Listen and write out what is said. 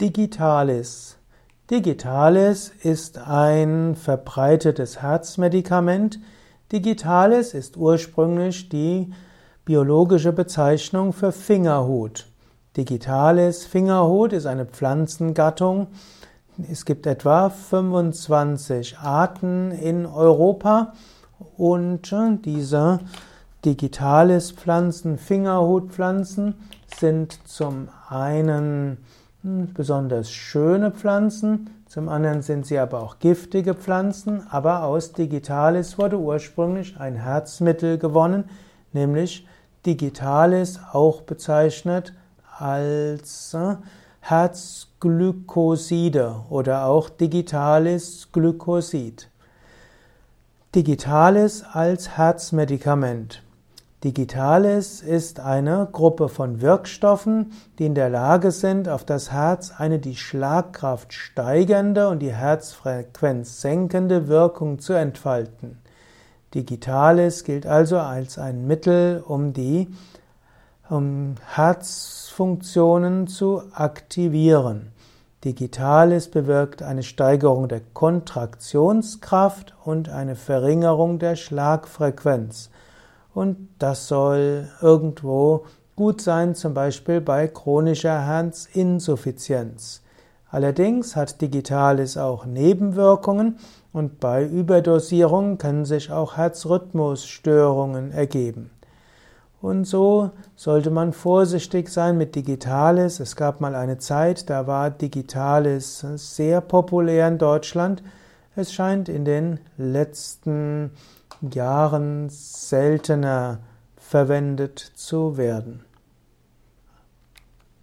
Digitalis. Digitalis ist ein verbreitetes Herzmedikament. Digitalis ist ursprünglich die biologische Bezeichnung für Fingerhut. Digitalis Fingerhut ist eine Pflanzengattung. Es gibt etwa 25 Arten in Europa und diese Digitalis Pflanzen, Fingerhutpflanzen sind zum einen besonders schöne Pflanzen, zum anderen sind sie aber auch giftige Pflanzen, aber aus Digitalis wurde ursprünglich ein Herzmittel gewonnen, nämlich Digitalis auch bezeichnet als äh, Herzglykoside oder auch Digitalis Glykosid. Digitalis als Herzmedikament. Digitalis ist eine Gruppe von Wirkstoffen, die in der Lage sind, auf das Herz eine die Schlagkraft steigernde und die Herzfrequenz senkende Wirkung zu entfalten. Digitalis gilt also als ein Mittel, um die um Herzfunktionen zu aktivieren. Digitalis bewirkt eine Steigerung der Kontraktionskraft und eine Verringerung der Schlagfrequenz. Und das soll irgendwo gut sein, zum Beispiel bei chronischer Herzinsuffizienz. Allerdings hat Digitalis auch Nebenwirkungen und bei Überdosierung können sich auch Herzrhythmusstörungen ergeben. Und so sollte man vorsichtig sein mit Digitalis. Es gab mal eine Zeit, da war Digitalis sehr populär in Deutschland. Es scheint in den letzten Jahren seltener verwendet zu werden.